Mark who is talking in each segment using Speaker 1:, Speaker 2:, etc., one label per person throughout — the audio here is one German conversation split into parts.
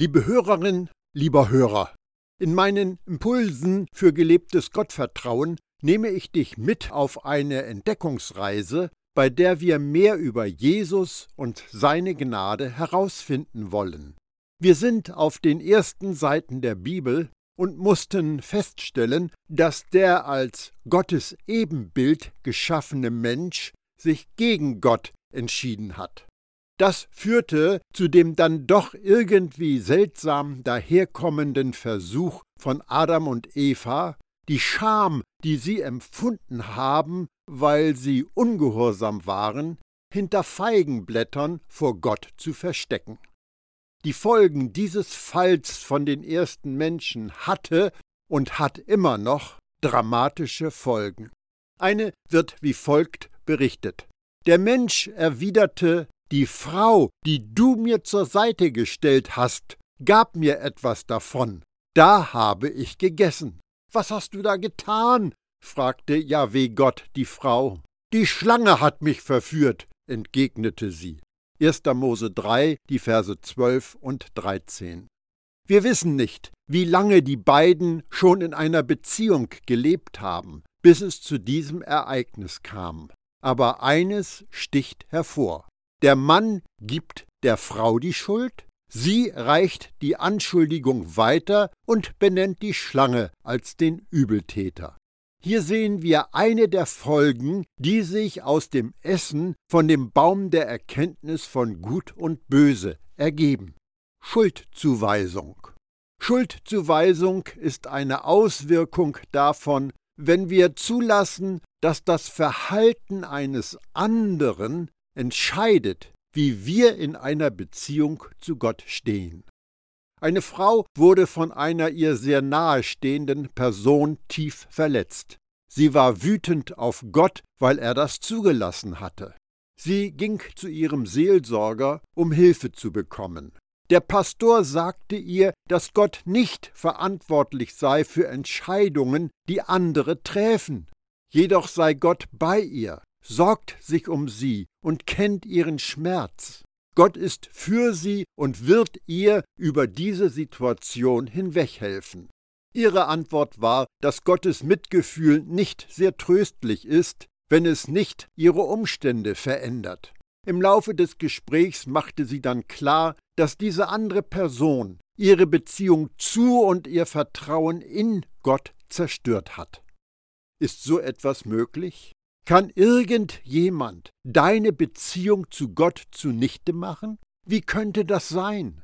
Speaker 1: Liebe Hörerin, lieber Hörer, in meinen Impulsen für gelebtes Gottvertrauen nehme ich dich mit auf eine Entdeckungsreise, bei der wir mehr über Jesus und seine Gnade herausfinden wollen. Wir sind auf den ersten Seiten der Bibel und mussten feststellen, dass der als Gottes Ebenbild geschaffene Mensch sich gegen Gott entschieden hat. Das führte zu dem dann doch irgendwie seltsam daherkommenden Versuch von Adam und Eva, die Scham, die sie empfunden haben, weil sie ungehorsam waren, hinter Feigenblättern vor Gott zu verstecken. Die Folgen dieses Falls von den ersten Menschen hatte und hat immer noch dramatische Folgen. Eine wird wie folgt berichtet. Der Mensch erwiderte die Frau, die du mir zur Seite gestellt hast, gab mir etwas davon. Da habe ich gegessen. Was hast du da getan? fragte Jahweh Gott die Frau. Die Schlange hat mich verführt, entgegnete sie. 1. Mose 3, die Verse 12 und 13. Wir wissen nicht, wie lange die beiden schon in einer Beziehung gelebt haben, bis es zu diesem Ereignis kam. Aber eines sticht hervor. Der Mann gibt der Frau die Schuld, sie reicht die Anschuldigung weiter und benennt die Schlange als den Übeltäter. Hier sehen wir eine der Folgen, die sich aus dem Essen von dem Baum der Erkenntnis von Gut und Böse ergeben. Schuldzuweisung. Schuldzuweisung ist eine Auswirkung davon, wenn wir zulassen, dass das Verhalten eines anderen entscheidet, wie wir in einer Beziehung zu Gott stehen. Eine Frau wurde von einer ihr sehr nahestehenden Person tief verletzt. Sie war wütend auf Gott, weil er das zugelassen hatte. Sie ging zu ihrem Seelsorger, um Hilfe zu bekommen. Der Pastor sagte ihr, dass Gott nicht verantwortlich sei für Entscheidungen, die andere träfen. Jedoch sei Gott bei ihr sorgt sich um sie und kennt ihren Schmerz. Gott ist für sie und wird ihr über diese Situation hinweghelfen. Ihre Antwort war, dass Gottes Mitgefühl nicht sehr tröstlich ist, wenn es nicht ihre Umstände verändert. Im Laufe des Gesprächs machte sie dann klar, dass diese andere Person ihre Beziehung zu und ihr Vertrauen in Gott zerstört hat. Ist so etwas möglich? Kann irgendjemand deine Beziehung zu Gott zunichte machen? Wie könnte das sein?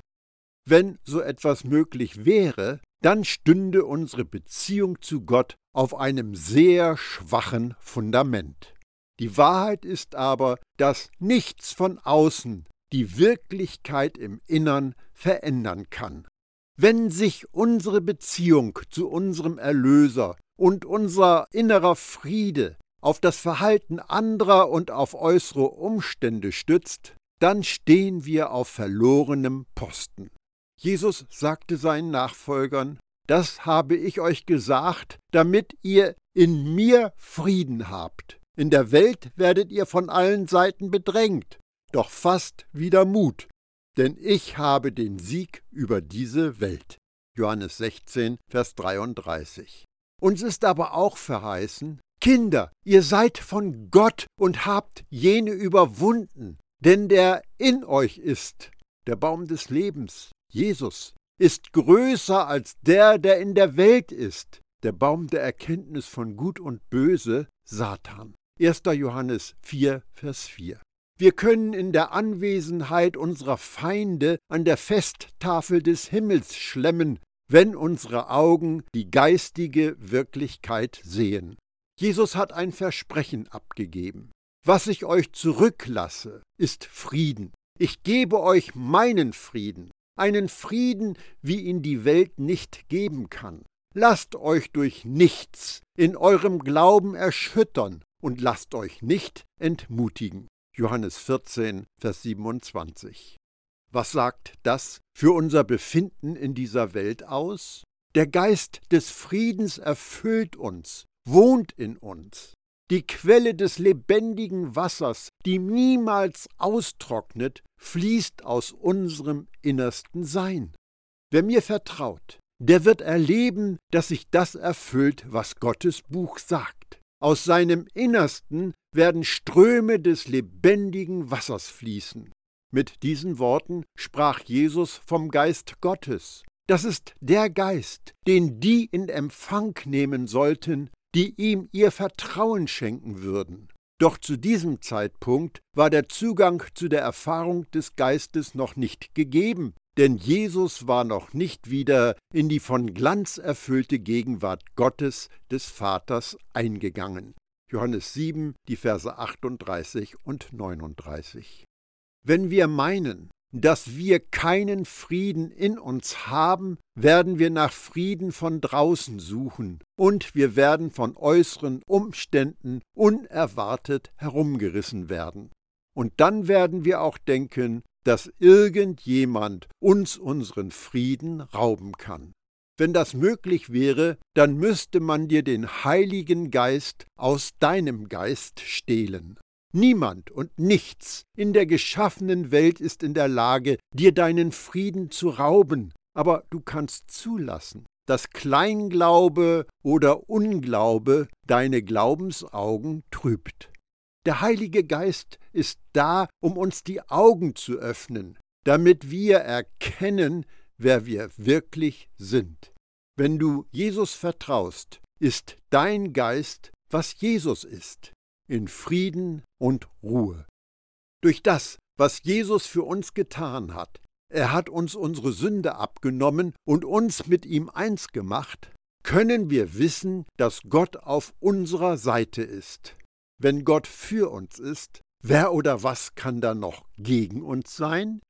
Speaker 1: Wenn so etwas möglich wäre, dann stünde unsere Beziehung zu Gott auf einem sehr schwachen Fundament. Die Wahrheit ist aber, dass nichts von außen die Wirklichkeit im Innern verändern kann. Wenn sich unsere Beziehung zu unserem Erlöser und unser innerer Friede auf das Verhalten anderer und auf äußere Umstände stützt, dann stehen wir auf verlorenem Posten. Jesus sagte seinen Nachfolgern, das habe ich euch gesagt, damit ihr in mir Frieden habt. In der Welt werdet ihr von allen Seiten bedrängt, doch fasst wieder Mut, denn ich habe den Sieg über diese Welt. Johannes 16, Vers 33. Uns ist aber auch verheißen, Kinder, ihr seid von Gott und habt jene überwunden, denn der in euch ist, der Baum des Lebens, Jesus, ist größer als der, der in der Welt ist, der Baum der Erkenntnis von Gut und Böse, Satan. 1. Johannes 4, Vers 4. Wir können in der Anwesenheit unserer Feinde an der Festtafel des Himmels schlemmen, wenn unsere Augen die geistige Wirklichkeit sehen. Jesus hat ein Versprechen abgegeben. Was ich euch zurücklasse, ist Frieden. Ich gebe euch meinen Frieden, einen Frieden, wie ihn die Welt nicht geben kann. Lasst euch durch nichts in eurem Glauben erschüttern und lasst euch nicht entmutigen. Johannes 14, Vers 27. Was sagt das für unser Befinden in dieser Welt aus? Der Geist des Friedens erfüllt uns wohnt in uns. Die Quelle des lebendigen Wassers, die niemals austrocknet, fließt aus unserem innersten Sein. Wer mir vertraut, der wird erleben, dass sich das erfüllt, was Gottes Buch sagt. Aus seinem Innersten werden Ströme des lebendigen Wassers fließen. Mit diesen Worten sprach Jesus vom Geist Gottes. Das ist der Geist, den die in Empfang nehmen sollten, die ihm ihr Vertrauen schenken würden. Doch zu diesem Zeitpunkt war der Zugang zu der Erfahrung des Geistes noch nicht gegeben, denn Jesus war noch nicht wieder in die von Glanz erfüllte Gegenwart Gottes des Vaters eingegangen. Johannes 7, die Verse 38 und 39. Wenn wir meinen, dass wir keinen Frieden in uns haben, werden wir nach Frieden von draußen suchen, und wir werden von äußeren Umständen unerwartet herumgerissen werden. Und dann werden wir auch denken, dass irgendjemand uns unseren Frieden rauben kann. Wenn das möglich wäre, dann müsste man dir den Heiligen Geist aus deinem Geist stehlen. Niemand und nichts in der geschaffenen Welt ist in der Lage, dir deinen Frieden zu rauben, aber du kannst zulassen, dass Kleinglaube oder Unglaube deine Glaubensaugen trübt. Der Heilige Geist ist da, um uns die Augen zu öffnen, damit wir erkennen, wer wir wirklich sind. Wenn du Jesus vertraust, ist dein Geist, was Jesus ist, in Frieden und Ruhe. Durch das, was Jesus für uns getan hat, er hat uns unsere Sünde abgenommen und uns mit ihm eins gemacht, können wir wissen, dass Gott auf unserer Seite ist. Wenn Gott für uns ist, wer oder was kann da noch gegen uns sein?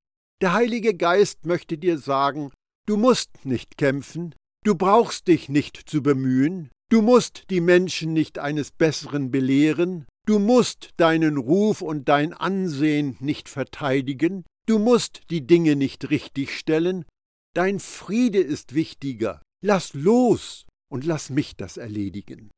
Speaker 1: Der Heilige Geist möchte dir sagen, du musst nicht kämpfen, du brauchst dich nicht zu bemühen, du musst die Menschen nicht eines Besseren belehren, du musst deinen Ruf und dein Ansehen nicht verteidigen, du musst die Dinge nicht richtigstellen, dein Friede ist wichtiger, lass los und lass mich das erledigen.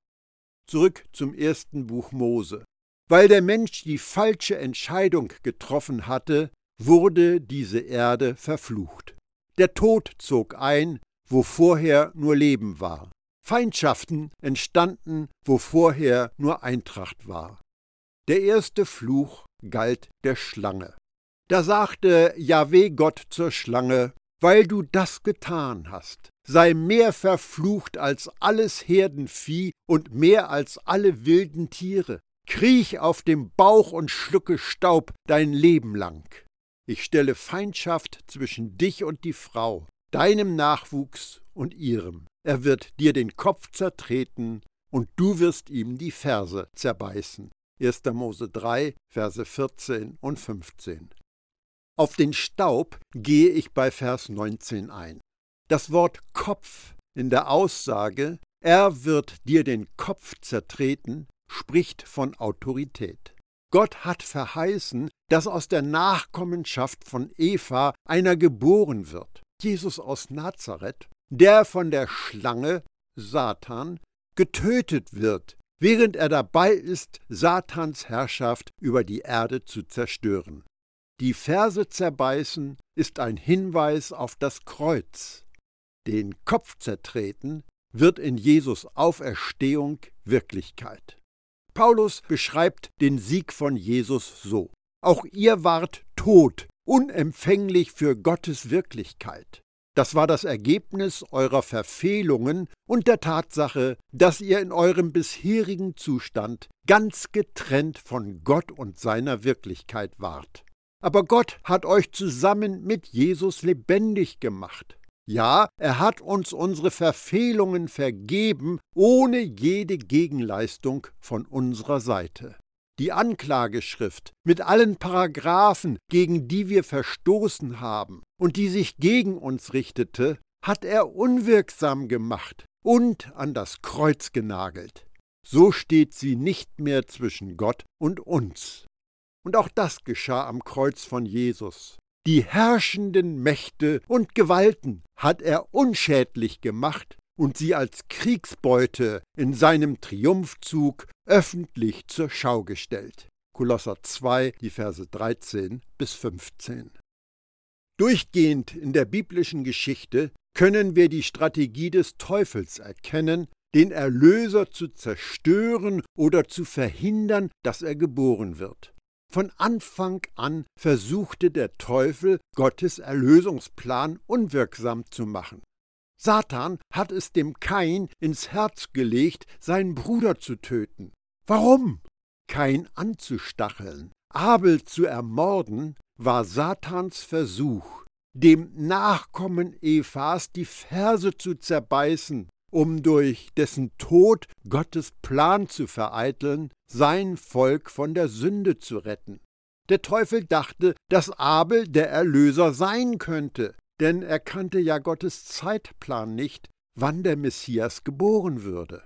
Speaker 1: Zurück zum ersten Buch Mose. Weil der Mensch die falsche Entscheidung getroffen hatte, wurde diese Erde verflucht. Der Tod zog ein, wo vorher nur Leben war. Feindschaften entstanden, wo vorher nur Eintracht war. Der erste Fluch galt der Schlange. Da sagte Jahweh Gott zur Schlange, weil du das getan hast, sei mehr verflucht als alles Herdenvieh und mehr als alle wilden Tiere. Kriech auf dem Bauch und schlucke Staub dein Leben lang. Ich stelle Feindschaft zwischen dich und die Frau, deinem Nachwuchs und ihrem. Er wird dir den Kopf zertreten und du wirst ihm die Verse zerbeißen. 1. Mose 3, Verse 14 und 15. Auf den Staub gehe ich bei Vers 19 ein. Das Wort Kopf in der Aussage, er wird dir den Kopf zertreten, spricht von Autorität. Gott hat verheißen, dass aus der Nachkommenschaft von Eva einer geboren wird. Jesus aus Nazareth, der von der Schlange, Satan, getötet wird, während er dabei ist, Satans Herrschaft über die Erde zu zerstören. Die Verse zerbeißen ist ein Hinweis auf das Kreuz, den Kopf zertreten, wird in Jesus Auferstehung Wirklichkeit. Paulus beschreibt den Sieg von Jesus so. Auch ihr wart tot, unempfänglich für Gottes Wirklichkeit. Das war das Ergebnis eurer Verfehlungen und der Tatsache, dass ihr in eurem bisherigen Zustand ganz getrennt von Gott und seiner Wirklichkeit wart. Aber Gott hat euch zusammen mit Jesus lebendig gemacht. Ja, er hat uns unsere Verfehlungen vergeben, ohne jede Gegenleistung von unserer Seite. Die Anklageschrift mit allen Paragraphen, gegen die wir verstoßen haben und die sich gegen uns richtete, hat er unwirksam gemacht und an das Kreuz genagelt. So steht sie nicht mehr zwischen Gott und uns. Und auch das geschah am Kreuz von Jesus. Die herrschenden Mächte und Gewalten hat er unschädlich gemacht und sie als Kriegsbeute in seinem Triumphzug öffentlich zur Schau gestellt. Kolosser 2, die Verse 13 bis 15. Durchgehend in der biblischen Geschichte können wir die Strategie des Teufels erkennen, den Erlöser zu zerstören oder zu verhindern, dass er geboren wird. Von Anfang an versuchte der Teufel, Gottes Erlösungsplan unwirksam zu machen. Satan hat es dem Kain ins Herz gelegt, seinen Bruder zu töten. Warum? Kain anzustacheln, Abel zu ermorden, war Satans Versuch, dem Nachkommen Evas die Verse zu zerbeißen, um durch dessen Tod Gottes Plan zu vereiteln, sein Volk von der Sünde zu retten. Der Teufel dachte, dass Abel der Erlöser sein könnte, denn er kannte ja Gottes Zeitplan nicht, wann der Messias geboren würde.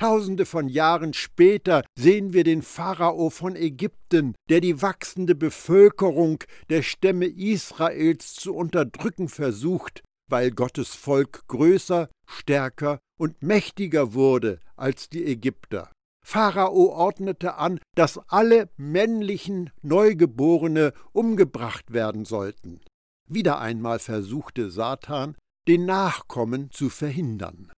Speaker 1: Tausende von Jahren später sehen wir den Pharao von Ägypten, der die wachsende Bevölkerung der Stämme Israels zu unterdrücken versucht, weil Gottes Volk größer, stärker und mächtiger wurde als die Ägypter. Pharao ordnete an, dass alle männlichen Neugeborene umgebracht werden sollten. Wieder einmal versuchte Satan, den Nachkommen zu verhindern.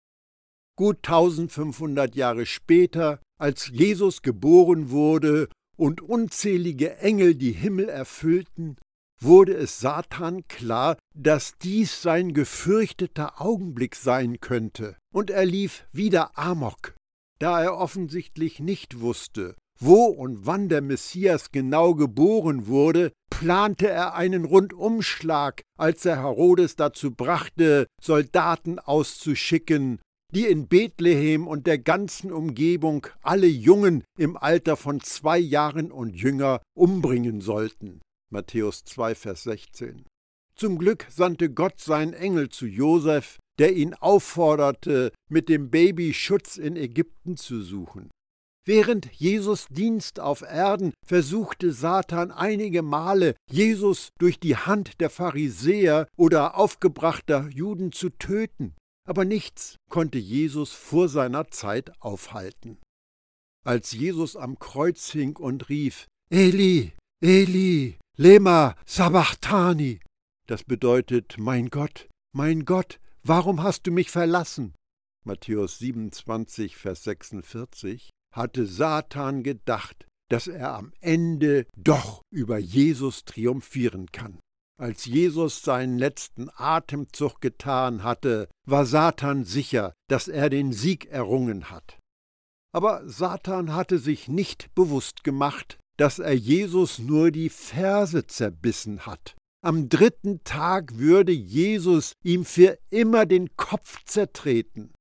Speaker 1: Gut 1500 Jahre später, als Jesus geboren wurde und unzählige Engel die Himmel erfüllten, wurde es Satan klar, dass dies sein gefürchteter Augenblick sein könnte, und er lief wieder Amok, da er offensichtlich nicht wusste, wo und wann der Messias genau geboren wurde, plante er einen Rundumschlag, als er Herodes dazu brachte, Soldaten auszuschicken, die in Bethlehem und der ganzen Umgebung alle Jungen im Alter von zwei Jahren und jünger umbringen sollten. Matthäus 2, Vers 16. Zum Glück sandte Gott seinen Engel zu Josef, der ihn aufforderte, mit dem Baby Schutz in Ägypten zu suchen. Während Jesus Dienst auf Erden versuchte Satan einige Male, Jesus durch die Hand der Pharisäer oder aufgebrachter Juden zu töten aber nichts konnte Jesus vor seiner Zeit aufhalten. Als Jesus am Kreuz hing und rief, Eli, Eli, lema sabachthani, das bedeutet, mein Gott, mein Gott, warum hast du mich verlassen? Matthäus 27, Vers 46, hatte Satan gedacht, dass er am Ende doch über Jesus triumphieren kann. Als Jesus seinen letzten Atemzug getan hatte, war Satan sicher, dass er den Sieg errungen hat. Aber Satan hatte sich nicht bewusst gemacht, dass er Jesus nur die Ferse zerbissen hat. Am dritten Tag würde Jesus ihm für immer den Kopf zertreten.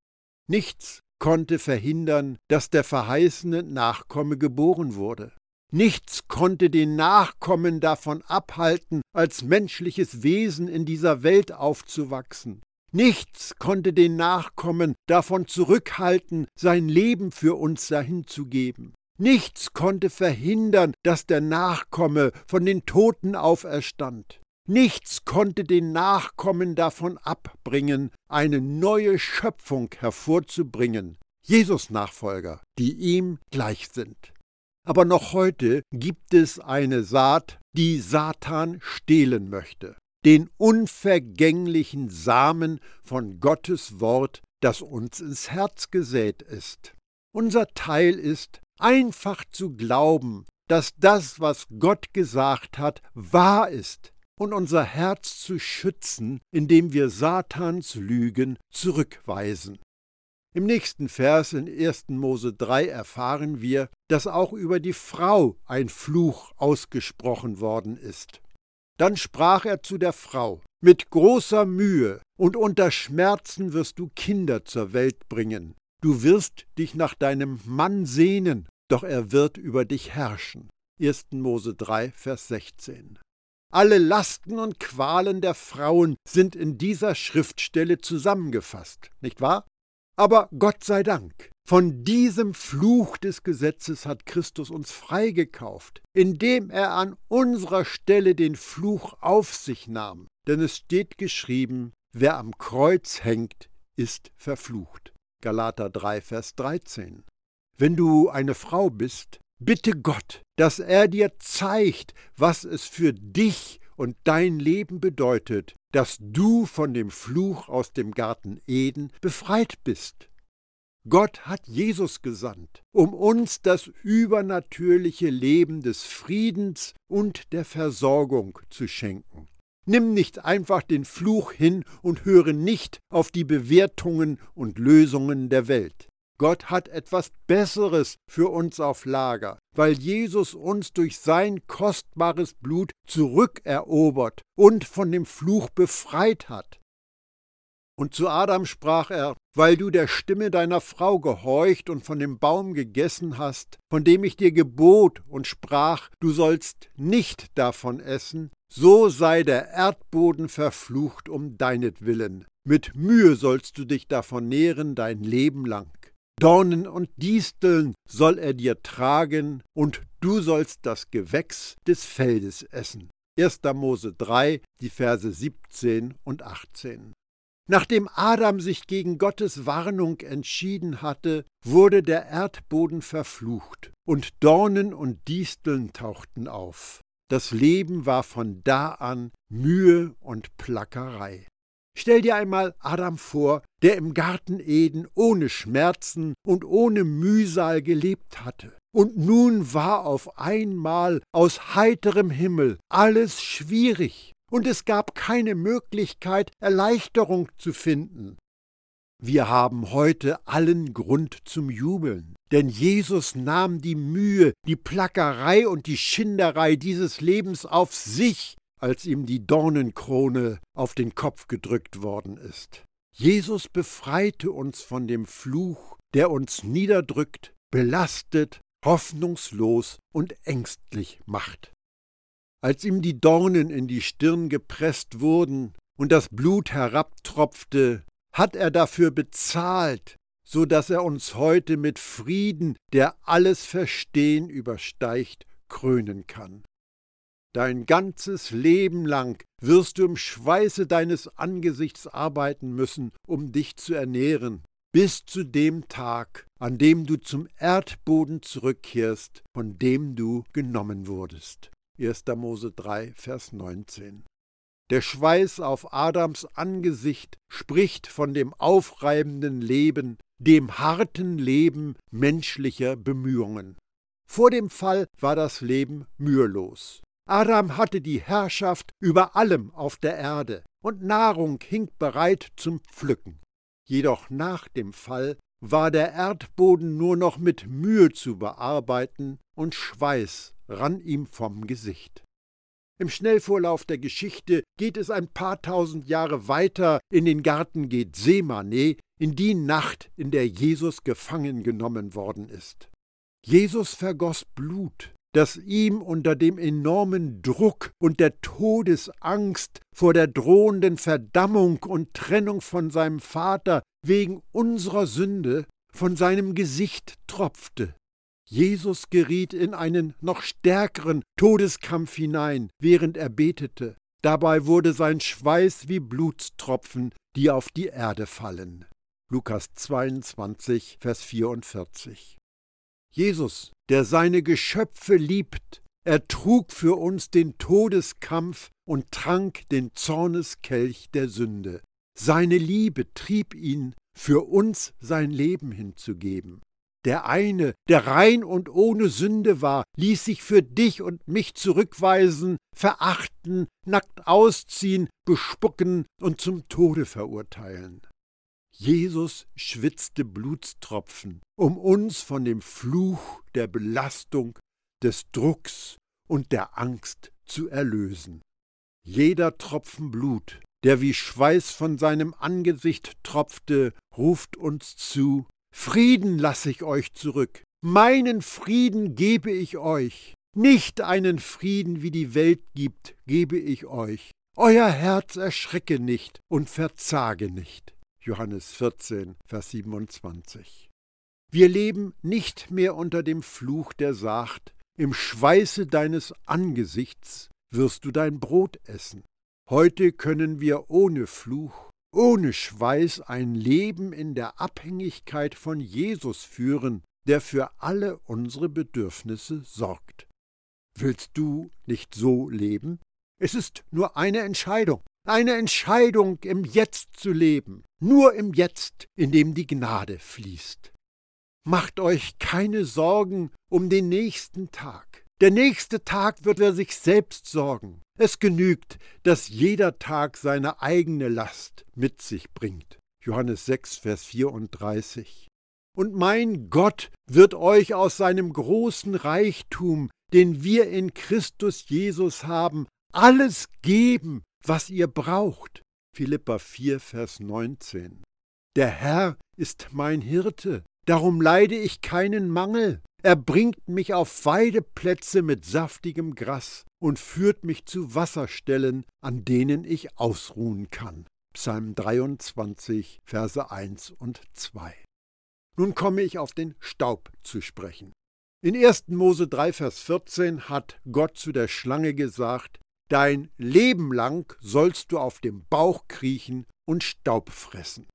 Speaker 1: Nichts konnte verhindern, dass der verheißene Nachkomme geboren wurde. Nichts konnte den Nachkommen davon abhalten, als menschliches Wesen in dieser Welt aufzuwachsen. Nichts konnte den Nachkommen davon zurückhalten, sein Leben für uns dahinzugeben. Nichts konnte verhindern, dass der Nachkomme von den Toten auferstand. Nichts konnte den Nachkommen davon abbringen, eine neue Schöpfung hervorzubringen, Jesus Nachfolger, die ihm gleich sind. Aber noch heute gibt es eine Saat, die Satan stehlen möchte. Den unvergänglichen Samen von Gottes Wort, das uns ins Herz gesät ist. Unser Teil ist, einfach zu glauben, dass das, was Gott gesagt hat, wahr ist und unser Herz zu schützen, indem wir Satans Lügen zurückweisen. Im nächsten Vers in 1. Mose 3 erfahren wir, dass auch über die Frau ein Fluch ausgesprochen worden ist. Dann sprach er zu der Frau, mit großer Mühe und unter Schmerzen wirst du Kinder zur Welt bringen. Du wirst dich nach deinem Mann sehnen, doch er wird über dich herrschen. 1. Mose 3, Vers 16. Alle Lasten und Qualen der Frauen sind in dieser Schriftstelle zusammengefasst, nicht wahr? Aber Gott sei Dank, von diesem Fluch des Gesetzes hat Christus uns freigekauft, indem er an unserer Stelle den Fluch auf sich nahm. Denn es steht geschrieben, wer am Kreuz hängt, ist verflucht. Galater 3, Vers 13. Wenn du eine Frau bist, bitte Gott, dass er dir zeigt, was es für dich und dein Leben bedeutet, dass du von dem Fluch aus dem Garten Eden befreit bist. Gott hat Jesus gesandt, um uns das übernatürliche Leben des Friedens und der Versorgung zu schenken. Nimm nicht einfach den Fluch hin und höre nicht auf die Bewertungen und Lösungen der Welt. Gott hat etwas Besseres für uns auf Lager, weil Jesus uns durch sein kostbares Blut zurückerobert und von dem Fluch befreit hat. Und zu Adam sprach er, weil du der Stimme deiner Frau gehorcht und von dem Baum gegessen hast, von dem ich dir gebot und sprach, du sollst nicht davon essen, so sei der Erdboden verflucht um deinetwillen. Mit Mühe sollst du dich davon nähren dein Leben lang. Dornen und Disteln soll er dir tragen, und du sollst das Gewächs des Feldes essen. 1. Mose 3, die Verse 17 und 18. Nachdem Adam sich gegen Gottes Warnung entschieden hatte, wurde der Erdboden verflucht, und Dornen und Disteln tauchten auf. Das Leben war von da an Mühe und Plackerei. Stell dir einmal Adam vor, der im Garten Eden ohne Schmerzen und ohne Mühsal gelebt hatte. Und nun war auf einmal aus heiterem Himmel alles schwierig, und es gab keine Möglichkeit, Erleichterung zu finden. Wir haben heute allen Grund zum Jubeln, denn Jesus nahm die Mühe, die Plackerei und die Schinderei dieses Lebens auf sich als ihm die Dornenkrone auf den Kopf gedrückt worden ist. Jesus befreite uns von dem Fluch, der uns niederdrückt, belastet, hoffnungslos und ängstlich macht. Als ihm die Dornen in die Stirn gepresst wurden und das Blut herabtropfte, hat er dafür bezahlt, so dass er uns heute mit Frieden, der alles Verstehen übersteigt, krönen kann. Dein ganzes Leben lang wirst du im Schweiße deines Angesichts arbeiten müssen, um dich zu ernähren, bis zu dem Tag, an dem du zum Erdboden zurückkehrst, von dem du genommen wurdest. 1. Mose 3, Vers 19. Der Schweiß auf Adams Angesicht spricht von dem aufreibenden Leben, dem harten Leben menschlicher Bemühungen. Vor dem Fall war das Leben mühelos. Adam hatte die Herrschaft über allem auf der Erde, und Nahrung hing bereit zum Pflücken. Jedoch nach dem Fall war der Erdboden nur noch mit Mühe zu bearbeiten, und Schweiß rann ihm vom Gesicht. Im Schnellvorlauf der Geschichte geht es ein paar tausend Jahre weiter in den Garten Gethsemane, in die Nacht, in der Jesus gefangen genommen worden ist. Jesus vergoss Blut, das ihm unter dem enormen Druck und der Todesangst vor der drohenden Verdammung und Trennung von seinem Vater wegen unserer Sünde von seinem Gesicht tropfte. Jesus geriet in einen noch stärkeren Todeskampf hinein, während er betete. Dabei wurde sein Schweiß wie Blutstropfen, die auf die Erde fallen. Lukas 22, Vers 44. Jesus, der seine Geschöpfe liebt, ertrug für uns den Todeskampf und trank den Zorneskelch der Sünde. Seine Liebe trieb ihn, für uns sein Leben hinzugeben. Der eine, der rein und ohne Sünde war, ließ sich für dich und mich zurückweisen, verachten, nackt ausziehen, bespucken und zum Tode verurteilen. Jesus schwitzte Blutstropfen, um uns von dem Fluch der Belastung, des Drucks und der Angst zu erlösen. Jeder Tropfen Blut, der wie Schweiß von seinem Angesicht tropfte, ruft uns zu Frieden lasse ich euch zurück, meinen Frieden gebe ich euch, nicht einen Frieden, wie die Welt gibt, gebe ich euch. Euer Herz erschrecke nicht und verzage nicht. Johannes 14, Vers 27. Wir leben nicht mehr unter dem Fluch, der sagt, im Schweiße deines Angesichts wirst du dein Brot essen. Heute können wir ohne Fluch, ohne Schweiß ein Leben in der Abhängigkeit von Jesus führen, der für alle unsere Bedürfnisse sorgt. Willst du nicht so leben? Es ist nur eine Entscheidung. Eine Entscheidung, im Jetzt zu leben, nur im Jetzt, in dem die Gnade fließt. Macht euch keine Sorgen um den nächsten Tag. Der nächste Tag wird er sich selbst sorgen. Es genügt, dass jeder Tag seine eigene Last mit sich bringt. Johannes 6, Vers 34. Und mein Gott wird euch aus seinem großen Reichtum, den wir in Christus Jesus haben, alles geben, was ihr braucht. Philippa 4, Vers 19. Der Herr ist mein Hirte, darum leide ich keinen Mangel. Er bringt mich auf Weideplätze mit saftigem Gras und führt mich zu Wasserstellen, an denen ich ausruhen kann. Psalm 23, Verse 1 und 2. Nun komme ich auf den Staub zu sprechen. In 1. Mose 3, Vers 14 hat Gott zu der Schlange gesagt, Dein Leben lang sollst du auf dem Bauch kriechen und Staub fressen.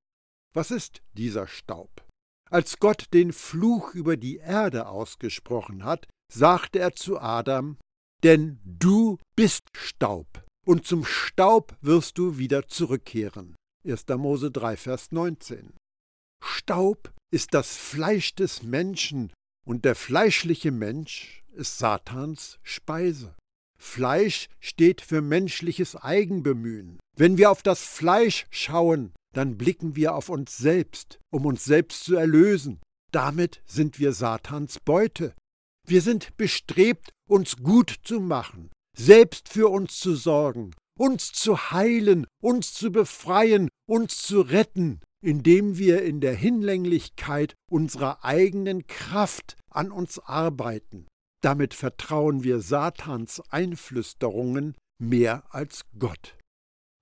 Speaker 1: Was ist dieser Staub? Als Gott den Fluch über die Erde ausgesprochen hat, sagte er zu Adam, Denn du bist Staub, und zum Staub wirst du wieder zurückkehren. 1. Mose 3, Vers 19. Staub ist das Fleisch des Menschen, und der fleischliche Mensch ist Satans Speise. Fleisch steht für menschliches Eigenbemühen. Wenn wir auf das Fleisch schauen, dann blicken wir auf uns selbst, um uns selbst zu erlösen. Damit sind wir Satans Beute. Wir sind bestrebt, uns gut zu machen, selbst für uns zu sorgen, uns zu heilen, uns zu befreien, uns zu retten, indem wir in der Hinlänglichkeit unserer eigenen Kraft an uns arbeiten. Damit vertrauen wir Satans Einflüsterungen mehr als Gott.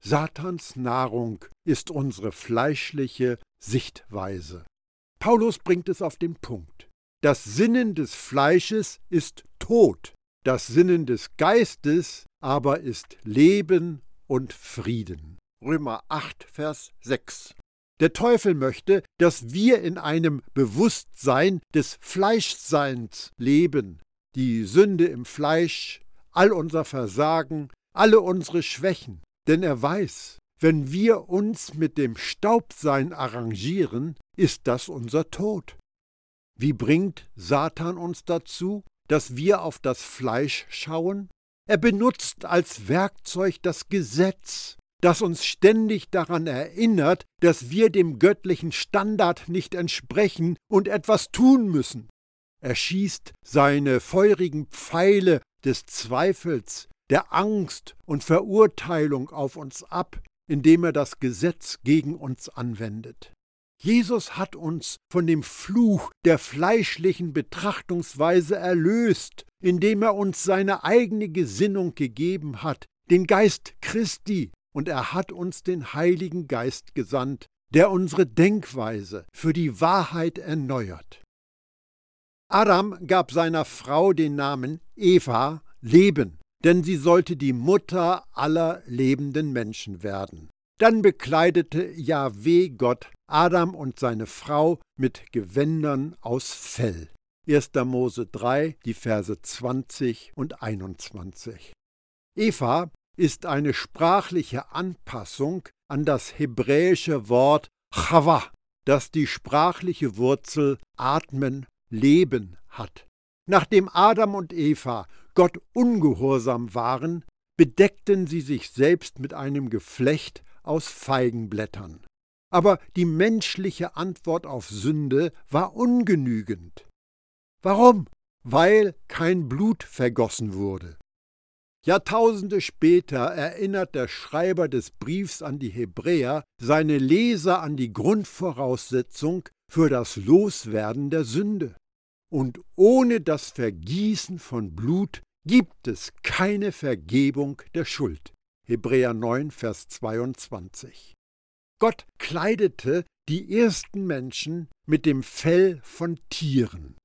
Speaker 1: Satans Nahrung ist unsere fleischliche Sichtweise. Paulus bringt es auf den Punkt. Das Sinnen des Fleisches ist Tod, das Sinnen des Geistes aber ist Leben und Frieden. Römer 8, Vers 6. Der Teufel möchte, dass wir in einem Bewusstsein des Fleischseins leben, die Sünde im Fleisch, all unser Versagen, alle unsere Schwächen. Denn er weiß, wenn wir uns mit dem Staubsein arrangieren, ist das unser Tod. Wie bringt Satan uns dazu, dass wir auf das Fleisch schauen? Er benutzt als Werkzeug das Gesetz, das uns ständig daran erinnert, dass wir dem göttlichen Standard nicht entsprechen und etwas tun müssen. Er schießt seine feurigen Pfeile des Zweifels, der Angst und Verurteilung auf uns ab, indem er das Gesetz gegen uns anwendet. Jesus hat uns von dem Fluch der fleischlichen Betrachtungsweise erlöst, indem er uns seine eigene Gesinnung gegeben hat, den Geist Christi, und er hat uns den Heiligen Geist gesandt, der unsere Denkweise für die Wahrheit erneuert. Adam gab seiner Frau den Namen Eva Leben, denn sie sollte die Mutter aller lebenden Menschen werden. Dann bekleidete Jahweh Gott Adam und seine Frau mit Gewändern aus Fell. 1. Mose 3, die Verse 20 und 21. Eva ist eine sprachliche Anpassung an das hebräische Wort Chava, das die sprachliche Wurzel atmen Leben hat. Nachdem Adam und Eva Gott ungehorsam waren, bedeckten sie sich selbst mit einem Geflecht aus Feigenblättern. Aber die menschliche Antwort auf Sünde war ungenügend. Warum? Weil kein Blut vergossen wurde. Jahrtausende später erinnert der Schreiber des Briefs an die Hebräer seine Leser an die Grundvoraussetzung für das Loswerden der Sünde. Und ohne das Vergießen von Blut gibt es keine Vergebung der Schuld. Hebräer 9, Vers 22. Gott kleidete die ersten Menschen mit dem Fell von Tieren.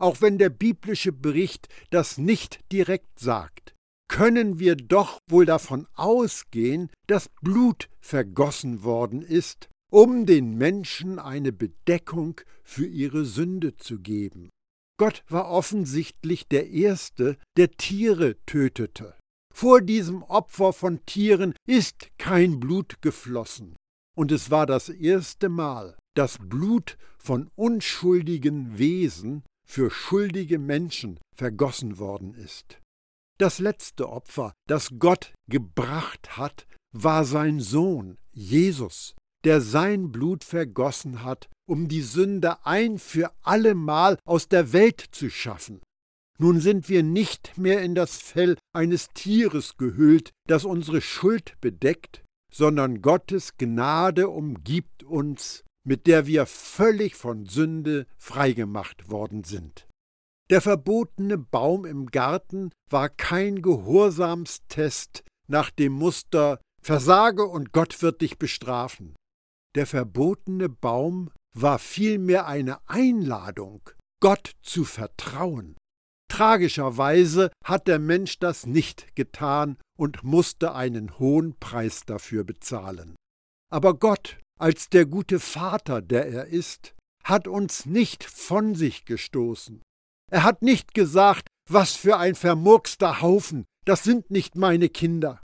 Speaker 1: Auch wenn der biblische Bericht das nicht direkt sagt, können wir doch wohl davon ausgehen, dass Blut vergossen worden ist, um den Menschen eine Bedeckung für ihre Sünde zu geben. Gott war offensichtlich der Erste, der Tiere tötete. Vor diesem Opfer von Tieren ist kein Blut geflossen. Und es war das erste Mal, dass Blut von unschuldigen Wesen für schuldige Menschen vergossen worden ist. Das letzte Opfer, das Gott gebracht hat, war sein Sohn Jesus, der sein Blut vergossen hat, um die Sünde ein für allemal aus der Welt zu schaffen. Nun sind wir nicht mehr in das Fell eines Tieres gehüllt, das unsere Schuld bedeckt, sondern Gottes Gnade umgibt uns, mit der wir völlig von Sünde freigemacht worden sind. Der verbotene Baum im Garten war kein Gehorsamstest nach dem Muster Versage und Gott wird dich bestrafen. Der verbotene Baum war vielmehr eine Einladung, Gott zu vertrauen. Tragischerweise hat der Mensch das nicht getan und musste einen hohen Preis dafür bezahlen. Aber Gott, als der gute Vater, der er ist, hat uns nicht von sich gestoßen. Er hat nicht gesagt, was für ein vermurkster Haufen, das sind nicht meine Kinder.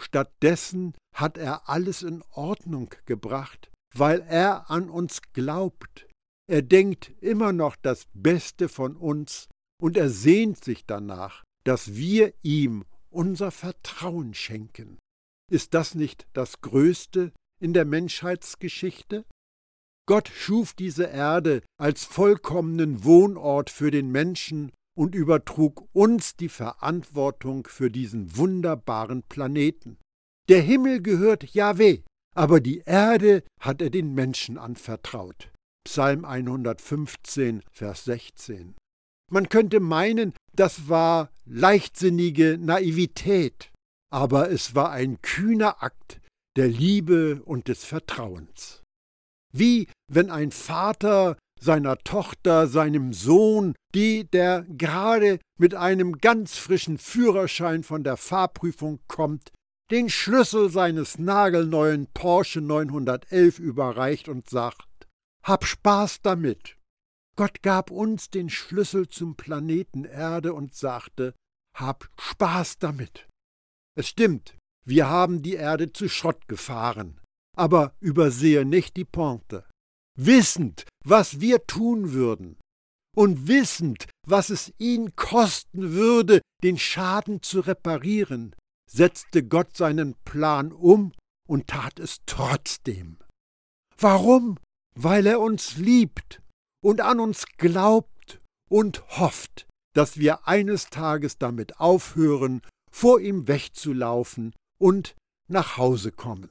Speaker 1: Stattdessen hat er alles in Ordnung gebracht, weil er an uns glaubt. Er denkt immer noch das Beste von uns und er sehnt sich danach, dass wir ihm unser Vertrauen schenken. Ist das nicht das Größte in der Menschheitsgeschichte? Gott schuf diese Erde als vollkommenen Wohnort für den Menschen und übertrug uns die Verantwortung für diesen wunderbaren Planeten. Der Himmel gehört Jahweh, aber die Erde hat er den Menschen anvertraut. Psalm 115, Vers 16. Man könnte meinen, das war leichtsinnige Naivität, aber es war ein kühner Akt der Liebe und des Vertrauens. Wie wenn ein Vater seiner Tochter, seinem Sohn, die der gerade mit einem ganz frischen Führerschein von der Fahrprüfung kommt, den Schlüssel seines nagelneuen Porsche 911 überreicht und sagt, Hab Spaß damit. Gott gab uns den Schlüssel zum Planeten Erde und sagte, Hab Spaß damit. Es stimmt, wir haben die Erde zu Schrott gefahren, aber übersehe nicht die Pointe. Wissend, was wir tun würden, und wissend, was es ihn kosten würde, den Schaden zu reparieren, setzte Gott seinen Plan um und tat es trotzdem. Warum? Weil er uns liebt und an uns glaubt und hofft, dass wir eines Tages damit aufhören, vor ihm wegzulaufen und nach Hause kommen.